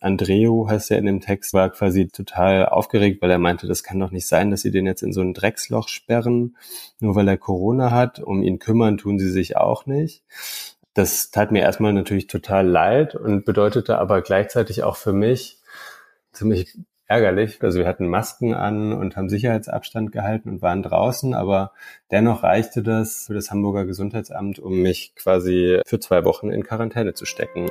Andreu heißt er in dem Text, war quasi total aufgeregt, weil er meinte, das kann doch nicht sein, dass sie den jetzt in so ein Drecksloch sperren, nur weil er Corona hat. Um ihn kümmern tun sie sich auch nicht. Das tat mir erstmal natürlich total leid und bedeutete aber gleichzeitig auch für mich ziemlich ärgerlich. Also wir hatten Masken an und haben Sicherheitsabstand gehalten und waren draußen, aber dennoch reichte das für das Hamburger Gesundheitsamt, um mich quasi für zwei Wochen in Quarantäne zu stecken.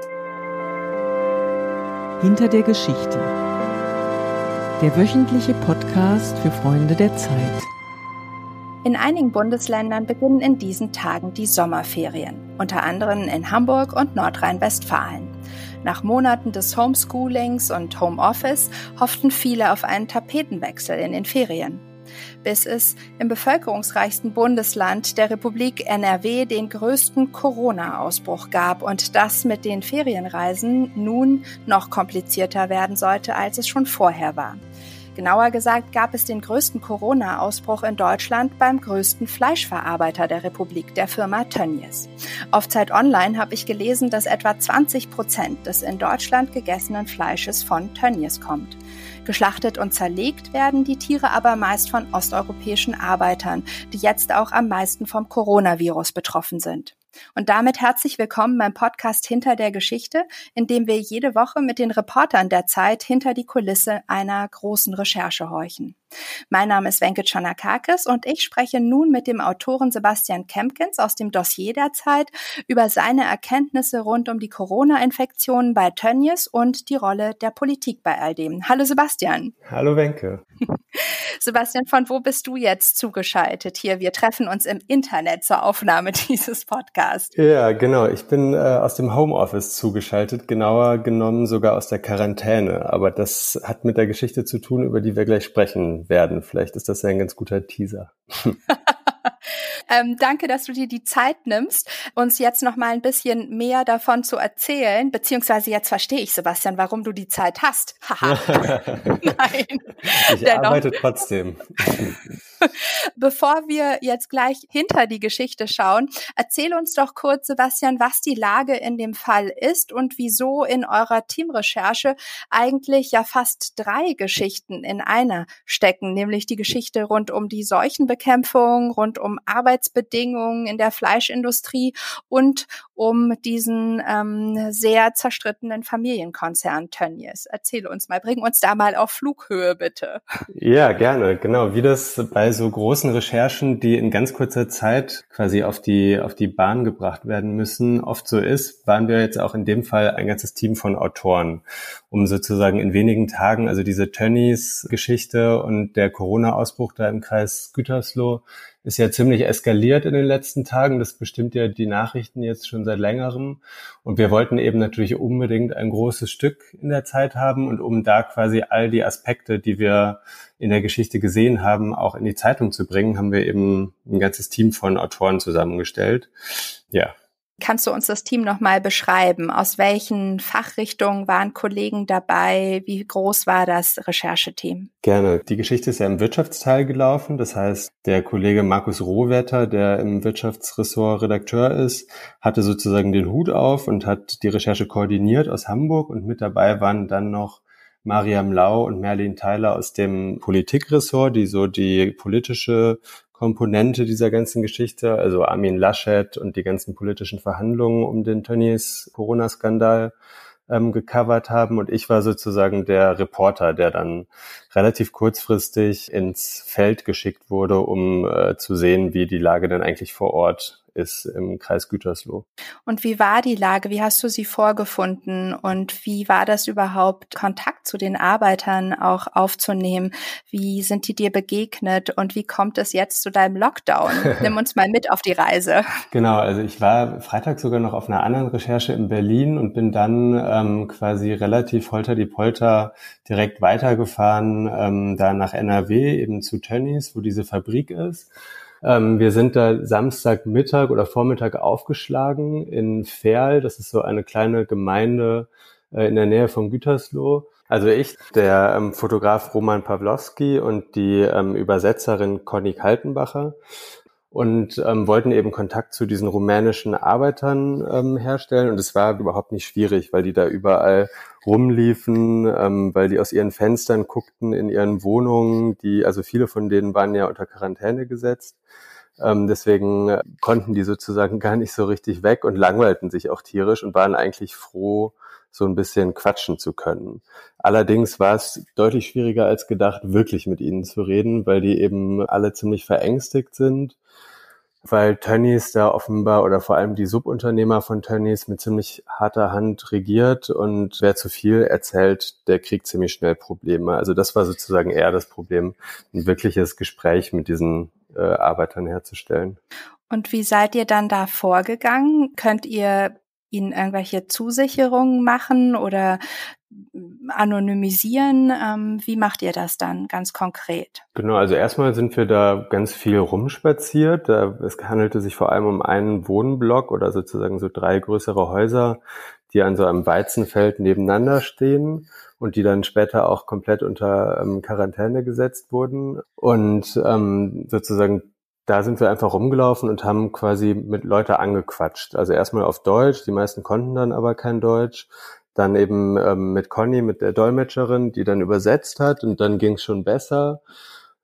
Hinter der Geschichte. Der wöchentliche Podcast für Freunde der Zeit. In einigen Bundesländern beginnen in diesen Tagen die Sommerferien, unter anderem in Hamburg und Nordrhein-Westfalen. Nach Monaten des Homeschoolings und Homeoffice hofften viele auf einen Tapetenwechsel in den Ferien bis es im bevölkerungsreichsten Bundesland der Republik NRW den größten Corona-Ausbruch gab und das mit den Ferienreisen nun noch komplizierter werden sollte, als es schon vorher war. Genauer gesagt gab es den größten Corona-Ausbruch in Deutschland beim größten Fleischverarbeiter der Republik, der Firma Tönnies. Auf Zeit Online habe ich gelesen, dass etwa 20 Prozent des in Deutschland gegessenen Fleisches von Tönnies kommt. Geschlachtet und zerlegt werden die Tiere aber meist von osteuropäischen Arbeitern, die jetzt auch am meisten vom Coronavirus betroffen sind. Und damit herzlich willkommen beim Podcast Hinter der Geschichte, in dem wir jede Woche mit den Reportern der Zeit hinter die Kulisse einer großen Recherche horchen. Mein Name ist Wenke Chanakakis und ich spreche nun mit dem Autoren Sebastian Kempkins aus dem Dossier der Zeit über seine Erkenntnisse rund um die Corona-Infektionen bei Tönnies und die Rolle der Politik bei all dem. Hallo Sebastian. Hallo Wenke. Sebastian, von wo bist du jetzt zugeschaltet hier? Wir treffen uns im Internet zur Aufnahme dieses Podcasts. Ja, genau. Ich bin äh, aus dem Homeoffice zugeschaltet, genauer genommen sogar aus der Quarantäne. Aber das hat mit der Geschichte zu tun, über die wir gleich sprechen werden. Vielleicht ist das ja ein ganz guter Teaser. ähm, danke, dass du dir die Zeit nimmst, uns jetzt noch mal ein bisschen mehr davon zu erzählen. Beziehungsweise jetzt verstehe ich, Sebastian, warum du die Zeit hast. Haha. Nein. Ich Dennoch. arbeite trotzdem. Bevor wir jetzt gleich hinter die Geschichte schauen, erzähl uns doch kurz, Sebastian, was die Lage in dem Fall ist und wieso in eurer Teamrecherche eigentlich ja fast drei Geschichten in einer stecken, nämlich die Geschichte rund um die Seuchenbekämpfung, rund um Arbeitsbedingungen in der Fleischindustrie und um diesen ähm, sehr zerstrittenen Familienkonzern Tönnies. Erzähl uns mal, bring uns da mal auf Flughöhe, bitte. Ja, gerne. Genau, wie das bei so großen Recherchen, die in ganz kurzer Zeit quasi auf die, auf die Bahn gebracht werden müssen, oft so ist, waren wir jetzt auch in dem Fall ein ganzes Team von Autoren, um sozusagen in wenigen Tagen, also diese Tönnies-Geschichte und der Corona-Ausbruch da im Kreis Gütersloh ist ja ziemlich eskaliert in den letzten Tagen. Das bestimmt ja die Nachrichten jetzt schon seit längerem. Und wir wollten eben natürlich unbedingt ein großes Stück in der Zeit haben und um da quasi all die Aspekte, die wir in der Geschichte gesehen haben, auch in die Zeitung zu bringen, haben wir eben ein ganzes Team von Autoren zusammengestellt. Ja, Kannst du uns das Team nochmal beschreiben? Aus welchen Fachrichtungen waren Kollegen dabei? Wie groß war das Rechercheteam? Gerne. Die Geschichte ist ja im Wirtschaftsteil gelaufen. Das heißt, der Kollege Markus Rohwetter, der im Wirtschaftsressort Redakteur ist, hatte sozusagen den Hut auf und hat die Recherche koordiniert aus Hamburg. Und mit dabei waren dann noch Mariam Lau und Merlin Theiler aus dem Politikressort, die so die politische Komponente dieser ganzen Geschichte, also Armin Laschet und die ganzen politischen Verhandlungen um den Tönnies Corona-Skandal ähm, gecovert haben. Und ich war sozusagen der Reporter, der dann relativ kurzfristig ins Feld geschickt wurde, um äh, zu sehen, wie die Lage denn eigentlich vor Ort ist im Kreis Gütersloh. Und wie war die Lage? Wie hast du sie vorgefunden? Und wie war das überhaupt, Kontakt zu den Arbeitern auch aufzunehmen? Wie sind die dir begegnet? Und wie kommt es jetzt zu deinem Lockdown? Nimm uns mal mit auf die Reise. Genau, also ich war Freitag sogar noch auf einer anderen Recherche in Berlin und bin dann ähm, quasi relativ holter die Polter direkt weitergefahren, ähm, da nach NRW, eben zu Tönnies, wo diese Fabrik ist. Ähm, wir sind da Samstagmittag oder Vormittag aufgeschlagen in Ferl. Das ist so eine kleine Gemeinde äh, in der Nähe von Gütersloh. Also ich, der ähm, Fotograf Roman Pawlowski und die ähm, Übersetzerin Conny Kaltenbacher. Und ähm, wollten eben Kontakt zu diesen rumänischen Arbeitern ähm, herstellen. Und es war überhaupt nicht schwierig, weil die da überall rumliefen, ähm, weil die aus ihren Fenstern guckten in ihren Wohnungen. Die, also viele von denen waren ja unter Quarantäne gesetzt. Ähm, deswegen konnten die sozusagen gar nicht so richtig weg und langweilten sich auch tierisch und waren eigentlich froh, so ein bisschen quatschen zu können. Allerdings war es deutlich schwieriger als gedacht, wirklich mit ihnen zu reden, weil die eben alle ziemlich verängstigt sind weil Tönnies da offenbar oder vor allem die Subunternehmer von Tönnies mit ziemlich harter Hand regiert und wer zu viel erzählt, der kriegt ziemlich schnell Probleme. Also das war sozusagen eher das Problem, ein wirkliches Gespräch mit diesen äh, Arbeitern herzustellen. Und wie seid ihr dann da vorgegangen? Könnt ihr ihnen irgendwelche Zusicherungen machen oder anonymisieren? Ähm, wie macht ihr das dann ganz konkret? Genau, also erstmal sind wir da ganz viel rumspaziert. Es handelte sich vor allem um einen Wohnblock oder sozusagen so drei größere Häuser, die an so einem Weizenfeld nebeneinander stehen und die dann später auch komplett unter ähm, Quarantäne gesetzt wurden. Und ähm, sozusagen da sind wir einfach rumgelaufen und haben quasi mit Leute angequatscht. Also erstmal auf Deutsch, die meisten konnten dann aber kein Deutsch dann eben ähm, mit Conny, mit der Dolmetscherin, die dann übersetzt hat und dann ging es schon besser.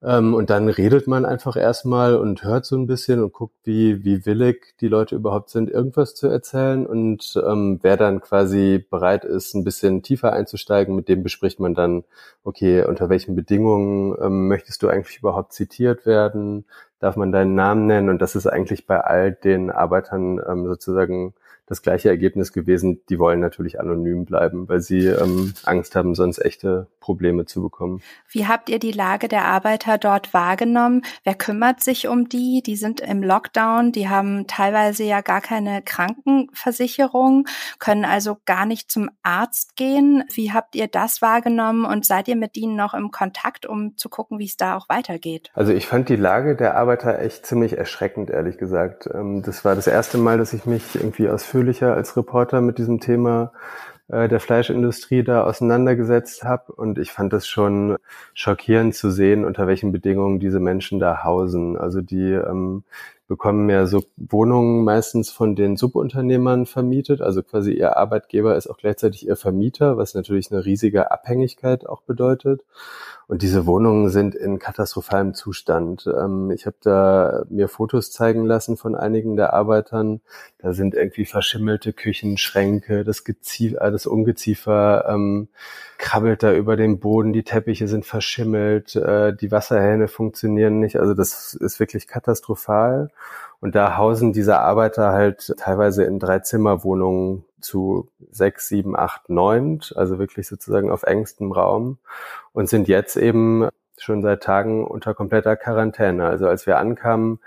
Ähm, und dann redet man einfach erstmal und hört so ein bisschen und guckt, wie, wie willig die Leute überhaupt sind, irgendwas zu erzählen. Und ähm, wer dann quasi bereit ist, ein bisschen tiefer einzusteigen, mit dem bespricht man dann, okay, unter welchen Bedingungen ähm, möchtest du eigentlich überhaupt zitiert werden? Darf man deinen Namen nennen? Und das ist eigentlich bei all den Arbeitern ähm, sozusagen das gleiche Ergebnis gewesen. Die wollen natürlich anonym bleiben, weil sie ähm, Angst haben, sonst echte Probleme zu bekommen. Wie habt ihr die Lage der Arbeiter dort wahrgenommen? Wer kümmert sich um die? Die sind im Lockdown, die haben teilweise ja gar keine Krankenversicherung, können also gar nicht zum Arzt gehen. Wie habt ihr das wahrgenommen und seid ihr mit ihnen noch im Kontakt, um zu gucken, wie es da auch weitergeht? Also ich fand die Lage der Arbeiter echt ziemlich erschreckend, ehrlich gesagt. Ähm, das war das erste Mal, dass ich mich irgendwie ausführlicher als Reporter mit diesem Thema äh, der Fleischindustrie da auseinandergesetzt habe. Und ich fand das schon schockierend zu sehen, unter welchen Bedingungen diese Menschen da hausen. Also die ähm, bekommen ja so Wohnungen meistens von den Subunternehmern vermietet. Also quasi ihr Arbeitgeber ist auch gleichzeitig ihr Vermieter, was natürlich eine riesige Abhängigkeit auch bedeutet. Und diese Wohnungen sind in katastrophalem Zustand. Ähm, ich habe da mir Fotos zeigen lassen von einigen der Arbeitern. Da sind irgendwie verschimmelte Küchenschränke, das, Geziefer, das Ungeziefer ähm, krabbelt da über den Boden, die Teppiche sind verschimmelt, äh, die Wasserhähne funktionieren nicht. Also das ist wirklich katastrophal. Und da hausen diese Arbeiter halt teilweise in Dreizimmerwohnungen zu sechs, sieben, acht, neun, also wirklich sozusagen auf engstem Raum und sind jetzt eben schon seit Tagen unter kompletter Quarantäne. Also als wir ankamen,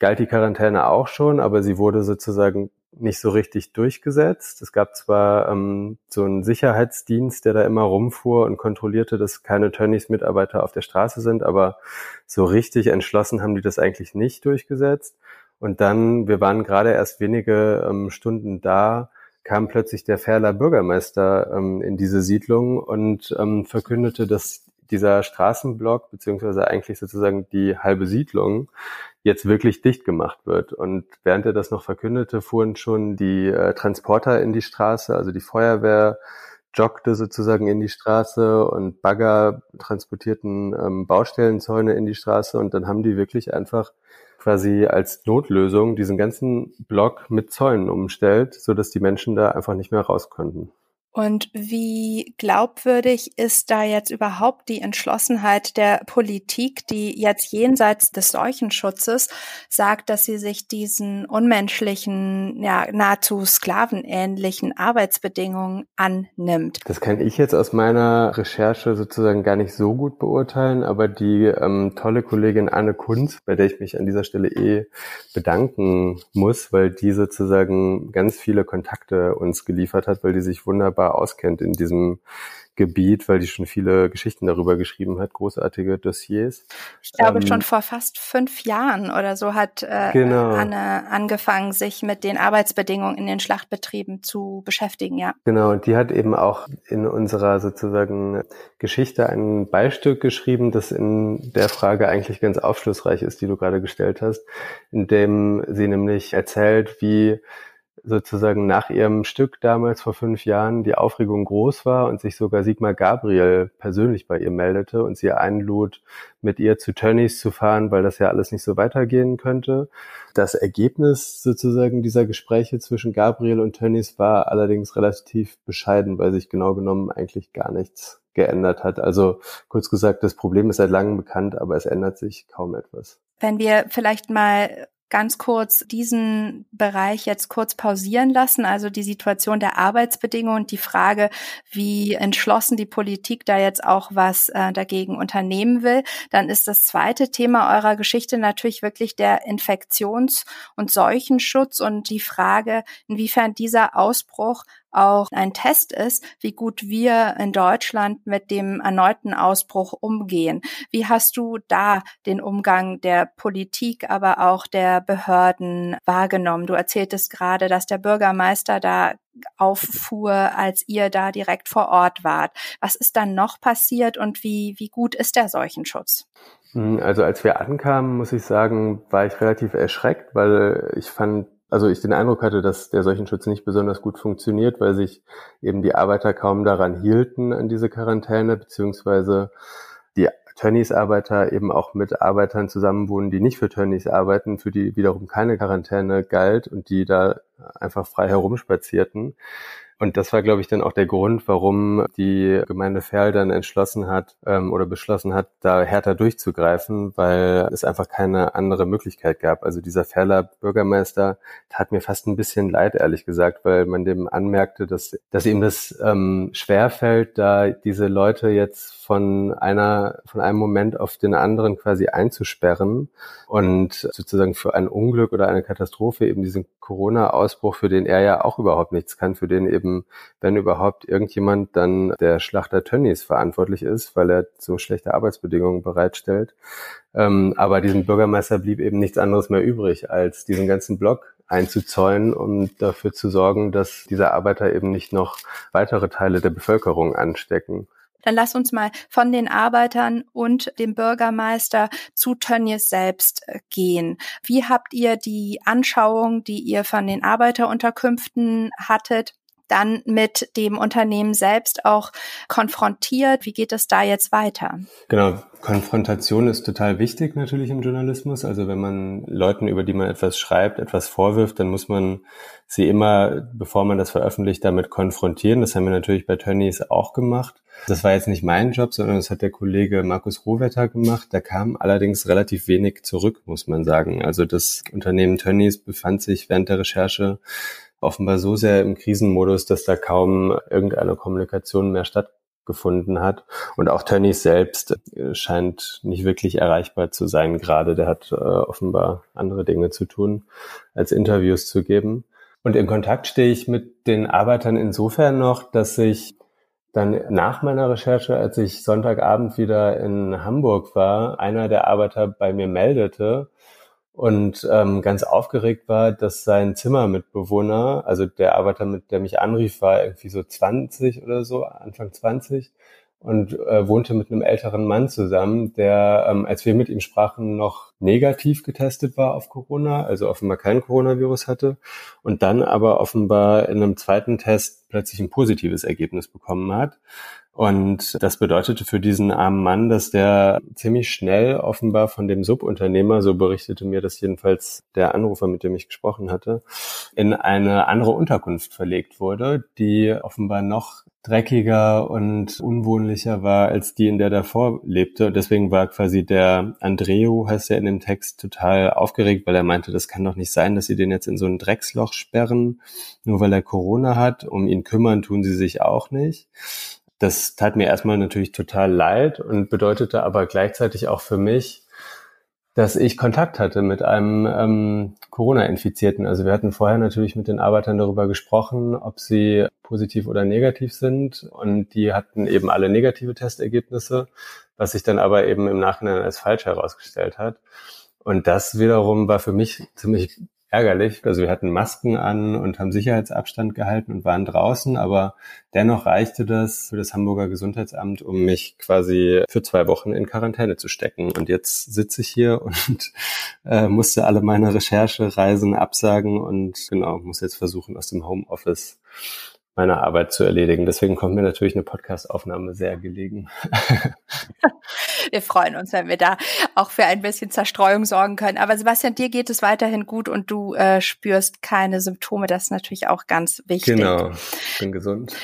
galt die Quarantäne auch schon, aber sie wurde sozusagen nicht so richtig durchgesetzt. Es gab zwar ähm, so einen Sicherheitsdienst, der da immer rumfuhr und kontrollierte, dass keine Tönnies-Mitarbeiter auf der Straße sind, aber so richtig entschlossen haben die das eigentlich nicht durchgesetzt. Und dann, wir waren gerade erst wenige ähm, Stunden da, kam plötzlich der Ferler Bürgermeister ähm, in diese Siedlung und ähm, verkündete, dass dieser Straßenblock beziehungsweise eigentlich sozusagen die halbe Siedlung jetzt wirklich dicht gemacht wird. Und während er das noch verkündete, fuhren schon die äh, Transporter in die Straße, also die Feuerwehr joggte sozusagen in die Straße und Bagger transportierten ähm, Baustellenzäune in die Straße und dann haben die wirklich einfach quasi als Notlösung diesen ganzen Block mit Zäunen umstellt, so dass die Menschen da einfach nicht mehr raus konnten. Und wie glaubwürdig ist da jetzt überhaupt die Entschlossenheit der Politik, die jetzt jenseits des Seuchenschutzes sagt, dass sie sich diesen unmenschlichen, ja, nahezu sklavenähnlichen Arbeitsbedingungen annimmt? Das kann ich jetzt aus meiner Recherche sozusagen gar nicht so gut beurteilen, aber die ähm, tolle Kollegin Anne Kunz, bei der ich mich an dieser Stelle eh bedanken muss, weil die sozusagen ganz viele Kontakte uns geliefert hat, weil die sich wunderbar auskennt in diesem Gebiet, weil die schon viele Geschichten darüber geschrieben hat, großartige Dossiers. Ich glaube, ähm, schon vor fast fünf Jahren oder so hat äh, genau. Anne angefangen, sich mit den Arbeitsbedingungen in den Schlachtbetrieben zu beschäftigen, ja. Genau, und die hat eben auch in unserer sozusagen Geschichte ein Beistück geschrieben, das in der Frage eigentlich ganz aufschlussreich ist, die du gerade gestellt hast, in dem sie nämlich erzählt, wie sozusagen nach ihrem Stück damals vor fünf Jahren die Aufregung groß war und sich sogar Sigmar Gabriel persönlich bei ihr meldete und sie einlud, mit ihr zu Tönnies zu fahren, weil das ja alles nicht so weitergehen könnte. Das Ergebnis sozusagen dieser Gespräche zwischen Gabriel und Tönnies war allerdings relativ bescheiden, weil sich genau genommen eigentlich gar nichts geändert hat. Also kurz gesagt, das Problem ist seit langem bekannt, aber es ändert sich kaum etwas. Wenn wir vielleicht mal ganz kurz diesen Bereich jetzt kurz pausieren lassen, also die Situation der Arbeitsbedingungen, die Frage, wie entschlossen die Politik da jetzt auch was äh, dagegen unternehmen will, dann ist das zweite Thema eurer Geschichte natürlich wirklich der Infektions- und Seuchenschutz und die Frage, inwiefern dieser Ausbruch auch ein Test ist, wie gut wir in Deutschland mit dem erneuten Ausbruch umgehen. Wie hast du da den Umgang der Politik, aber auch der Behörden wahrgenommen? Du erzähltest gerade, dass der Bürgermeister da auffuhr, als ihr da direkt vor Ort wart. Was ist dann noch passiert und wie, wie gut ist der Seuchenschutz? Hm, also als wir ankamen, muss ich sagen, war ich relativ erschreckt, weil ich fand also ich den Eindruck hatte, dass der Seuchenschutz nicht besonders gut funktioniert, weil sich eben die Arbeiter kaum daran hielten an diese Quarantäne, beziehungsweise die Tönnies-Arbeiter eben auch mit Arbeitern zusammenwohnen, die nicht für Tönnies arbeiten, für die wiederum keine Quarantäne galt und die da einfach frei herumspazierten. Und das war, glaube ich, dann auch der Grund, warum die Gemeinde Ferl dann entschlossen hat ähm, oder beschlossen hat, da härter durchzugreifen, weil es einfach keine andere Möglichkeit gab. Also dieser Ferler Bürgermeister tat mir fast ein bisschen leid, ehrlich gesagt, weil man dem anmerkte, dass, dass ihm das ähm, schwerfällt, da diese Leute jetzt von einer, von einem Moment auf den anderen quasi einzusperren und sozusagen für ein Unglück oder eine Katastrophe eben diesen Corona-Ausbruch, für den er ja auch überhaupt nichts kann, für den eben, wenn überhaupt irgendjemand dann der Schlachter Tönnies verantwortlich ist, weil er so schlechte Arbeitsbedingungen bereitstellt. Ähm, aber diesem Bürgermeister blieb eben nichts anderes mehr übrig, als diesen ganzen Block einzuzäunen, um dafür zu sorgen, dass diese Arbeiter eben nicht noch weitere Teile der Bevölkerung anstecken. Dann lass uns mal von den Arbeitern und dem Bürgermeister zu Tönnies selbst äh, gehen. Wie habt ihr die Anschauung, die ihr von den Arbeiterunterkünften hattet, dann mit dem Unternehmen selbst auch konfrontiert? Wie geht es da jetzt weiter? Genau, Konfrontation ist total wichtig natürlich im Journalismus. Also wenn man Leuten, über die man etwas schreibt, etwas vorwirft, dann muss man sie immer, bevor man das veröffentlicht, damit konfrontieren. Das haben wir natürlich bei Tönnies auch gemacht. Das war jetzt nicht mein Job, sondern das hat der Kollege Markus Rohwetter gemacht. Da kam allerdings relativ wenig zurück, muss man sagen. Also das Unternehmen Tönnies befand sich während der Recherche offenbar so sehr im Krisenmodus, dass da kaum irgendeine Kommunikation mehr stattgefunden hat. Und auch Tönnies selbst äh, scheint nicht wirklich erreichbar zu sein gerade. Der hat äh, offenbar andere Dinge zu tun, als Interviews zu geben. Und in Kontakt stehe ich mit den Arbeitern insofern noch, dass ich dann nach meiner Recherche, als ich Sonntagabend wieder in Hamburg war, einer der Arbeiter bei mir meldete, und ähm, ganz aufgeregt war, dass sein Zimmermitbewohner, also der Arbeiter, mit der mich anrief, war irgendwie so 20 oder so, Anfang 20 und äh, wohnte mit einem älteren Mann zusammen, der, ähm, als wir mit ihm sprachen, noch negativ getestet war auf Corona, also offenbar kein Coronavirus hatte und dann aber offenbar in einem zweiten Test plötzlich ein positives Ergebnis bekommen hat. Und das bedeutete für diesen armen Mann, dass der ziemlich schnell offenbar von dem Subunternehmer, so berichtete mir das jedenfalls der Anrufer, mit dem ich gesprochen hatte, in eine andere Unterkunft verlegt wurde, die offenbar noch dreckiger und unwohnlicher war als die, in der davor lebte. Deswegen war quasi der Andreu, heißt er in dem Text, total aufgeregt, weil er meinte, das kann doch nicht sein, dass sie den jetzt in so ein Drecksloch sperren, nur weil er Corona hat. Um ihn kümmern tun sie sich auch nicht. Das tat mir erstmal natürlich total leid und bedeutete aber gleichzeitig auch für mich, dass ich Kontakt hatte mit einem ähm, Corona-Infizierten. Also wir hatten vorher natürlich mit den Arbeitern darüber gesprochen, ob sie positiv oder negativ sind. Und die hatten eben alle negative Testergebnisse, was sich dann aber eben im Nachhinein als falsch herausgestellt hat. Und das wiederum war für mich ziemlich ärgerlich. Also wir hatten Masken an und haben Sicherheitsabstand gehalten und waren draußen, aber dennoch reichte das für das Hamburger Gesundheitsamt, um mich quasi für zwei Wochen in Quarantäne zu stecken. Und jetzt sitze ich hier und äh, musste alle meine Recherchereisen absagen und genau, muss jetzt versuchen, aus dem Homeoffice meine Arbeit zu erledigen. Deswegen kommt mir natürlich eine Podcastaufnahme sehr gelegen. wir freuen uns, wenn wir da auch für ein bisschen Zerstreuung sorgen können. Aber Sebastian, dir geht es weiterhin gut und du äh, spürst keine Symptome. Das ist natürlich auch ganz wichtig. Genau, ich bin gesund.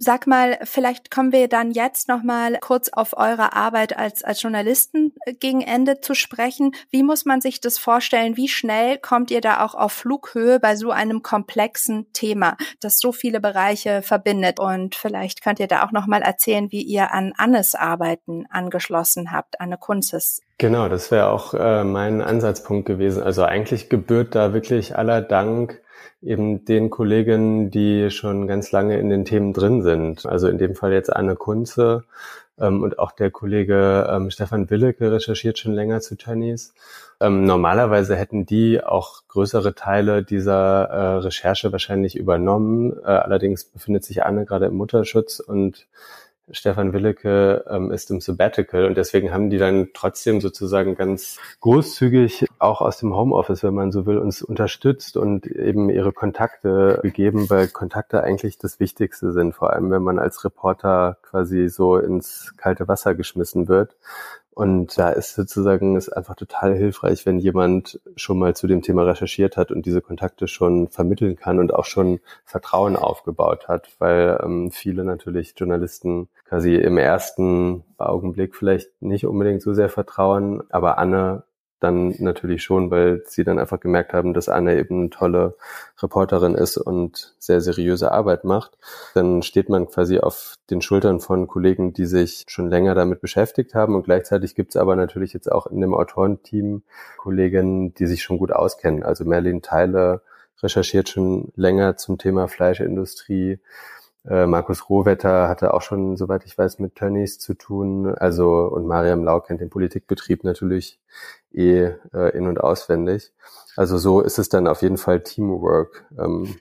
Sag mal, vielleicht kommen wir dann jetzt noch mal kurz auf eure Arbeit als als Journalisten äh, gegen Ende zu sprechen. Wie muss man sich das vorstellen? Wie schnell kommt ihr da auch auf Flughöhe bei so einem komplexen Thema, das so viele Bereiche verbindet? Und vielleicht könnt ihr da auch noch mal erzählen, wie ihr an Annes Arbeiten angeschlossen habt, Anne Kunzes. Genau, das wäre auch äh, mein Ansatzpunkt gewesen. Also eigentlich gebührt da wirklich aller Dank eben den Kolleginnen, die schon ganz lange in den Themen drin sind. Also in dem Fall jetzt Anne Kunze ähm, und auch der Kollege ähm, Stefan Willeke recherchiert schon länger zu Tönnies. Ähm, normalerweise hätten die auch größere Teile dieser äh, Recherche wahrscheinlich übernommen. Äh, allerdings befindet sich Anne gerade im Mutterschutz und Stefan Willeke ähm, ist im Sabbatical und deswegen haben die dann trotzdem sozusagen ganz großzügig auch aus dem Homeoffice, wenn man so will, uns unterstützt und eben ihre Kontakte gegeben, weil Kontakte eigentlich das Wichtigste sind, vor allem wenn man als Reporter quasi so ins kalte Wasser geschmissen wird. Und da ist sozusagen ist einfach total hilfreich, wenn jemand schon mal zu dem Thema recherchiert hat und diese Kontakte schon vermitteln kann und auch schon Vertrauen aufgebaut hat, weil ähm, viele natürlich Journalisten quasi im ersten Augenblick vielleicht nicht unbedingt so sehr vertrauen, aber Anne dann natürlich schon, weil sie dann einfach gemerkt haben, dass Anne eben eine tolle Reporterin ist und sehr seriöse Arbeit macht. Dann steht man quasi auf den Schultern von Kollegen, die sich schon länger damit beschäftigt haben und gleichzeitig gibt es aber natürlich jetzt auch in dem Autorenteam Kolleginnen, die sich schon gut auskennen. Also Merlin Teile recherchiert schon länger zum Thema Fleischindustrie. Äh, Markus Rohwetter hatte auch schon, soweit ich weiß, mit Tönnies zu tun. Also und Mariam Lau kennt den Politikbetrieb natürlich eh äh, in- und auswendig. Also so ist es dann auf jeden Fall Teamwork. Ähm,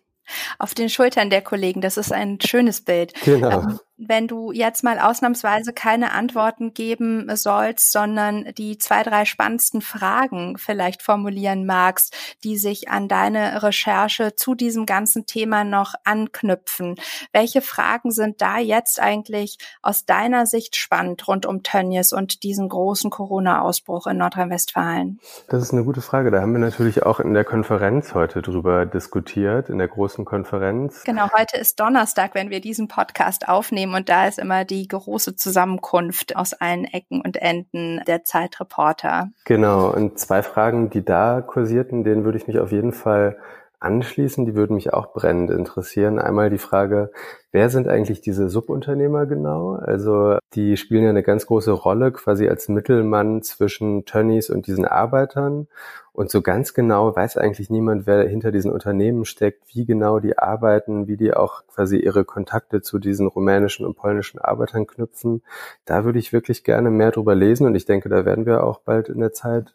auf den Schultern der Kollegen. Das ist ein schönes Bild. Genau. Ähm, wenn du jetzt mal ausnahmsweise keine Antworten geben sollst, sondern die zwei, drei spannendsten Fragen vielleicht formulieren magst, die sich an deine Recherche zu diesem ganzen Thema noch anknüpfen. Welche Fragen sind da jetzt eigentlich aus deiner Sicht spannend rund um Tönnies und diesen großen Corona-Ausbruch in Nordrhein-Westfalen? Das ist eine gute Frage. Da haben wir natürlich auch in der Konferenz heute drüber diskutiert, in der großen Konferenz. Genau, heute ist Donnerstag, wenn wir diesen Podcast aufnehmen nehmen. Und da ist immer die große Zusammenkunft aus allen Ecken und Enden der Zeitreporter. Genau. Und zwei Fragen, die da kursierten, denen würde ich mich auf jeden Fall anschließen, die würden mich auch brennend interessieren. Einmal die Frage, wer sind eigentlich diese Subunternehmer genau? Also die spielen ja eine ganz große Rolle quasi als Mittelmann zwischen Tönnies und diesen Arbeitern. Und so ganz genau weiß eigentlich niemand, wer hinter diesen Unternehmen steckt, wie genau die arbeiten, wie die auch quasi ihre Kontakte zu diesen rumänischen und polnischen Arbeitern knüpfen. Da würde ich wirklich gerne mehr drüber lesen und ich denke, da werden wir auch bald in der Zeit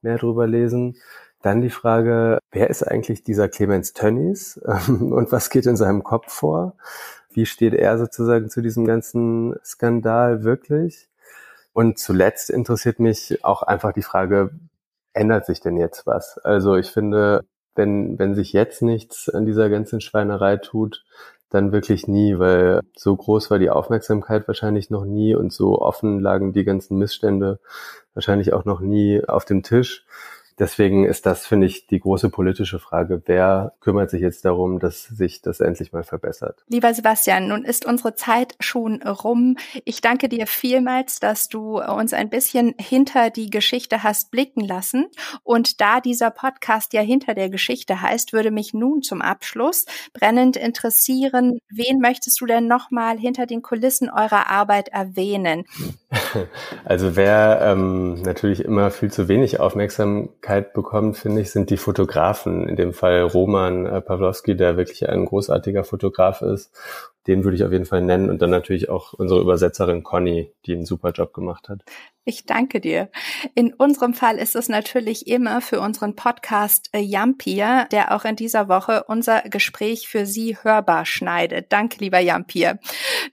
mehr drüber lesen. Dann die Frage, wer ist eigentlich dieser Clemens Tönnies und was geht in seinem Kopf vor? Wie steht er sozusagen zu diesem ganzen Skandal wirklich? Und zuletzt interessiert mich auch einfach die Frage, ändert sich denn jetzt was? Also ich finde, wenn, wenn sich jetzt nichts an dieser ganzen Schweinerei tut, dann wirklich nie, weil so groß war die Aufmerksamkeit wahrscheinlich noch nie und so offen lagen die ganzen Missstände wahrscheinlich auch noch nie auf dem Tisch. Deswegen ist das, finde ich, die große politische Frage. Wer kümmert sich jetzt darum, dass sich das endlich mal verbessert? Lieber Sebastian, nun ist unsere Zeit schon rum. Ich danke dir vielmals, dass du uns ein bisschen hinter die Geschichte hast blicken lassen. Und da dieser Podcast ja hinter der Geschichte heißt, würde mich nun zum Abschluss brennend interessieren, wen möchtest du denn nochmal hinter den Kulissen eurer Arbeit erwähnen? Also wer ähm, natürlich immer viel zu wenig Aufmerksamkeit bekommt, finde ich, sind die Fotografen. In dem Fall Roman äh, Pawlowski, der wirklich ein großartiger Fotograf ist den würde ich auf jeden Fall nennen und dann natürlich auch unsere Übersetzerin Conny, die einen super Job gemacht hat. Ich danke dir. In unserem Fall ist es natürlich immer für unseren Podcast äh, Jampier, der auch in dieser Woche unser Gespräch für Sie hörbar schneidet. Danke, lieber Jampier.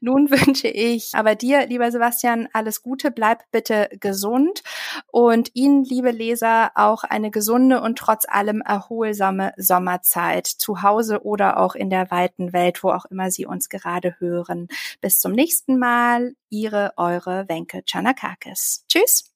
Nun wünsche ich aber dir, lieber Sebastian, alles Gute. Bleib bitte gesund und Ihnen, liebe Leser, auch eine gesunde und trotz allem erholsame Sommerzeit zu Hause oder auch in der weiten Welt, wo auch immer Sie uns gerade hören. Bis zum nächsten Mal. Ihre, eure Wenke Chanakakis. Tschüss.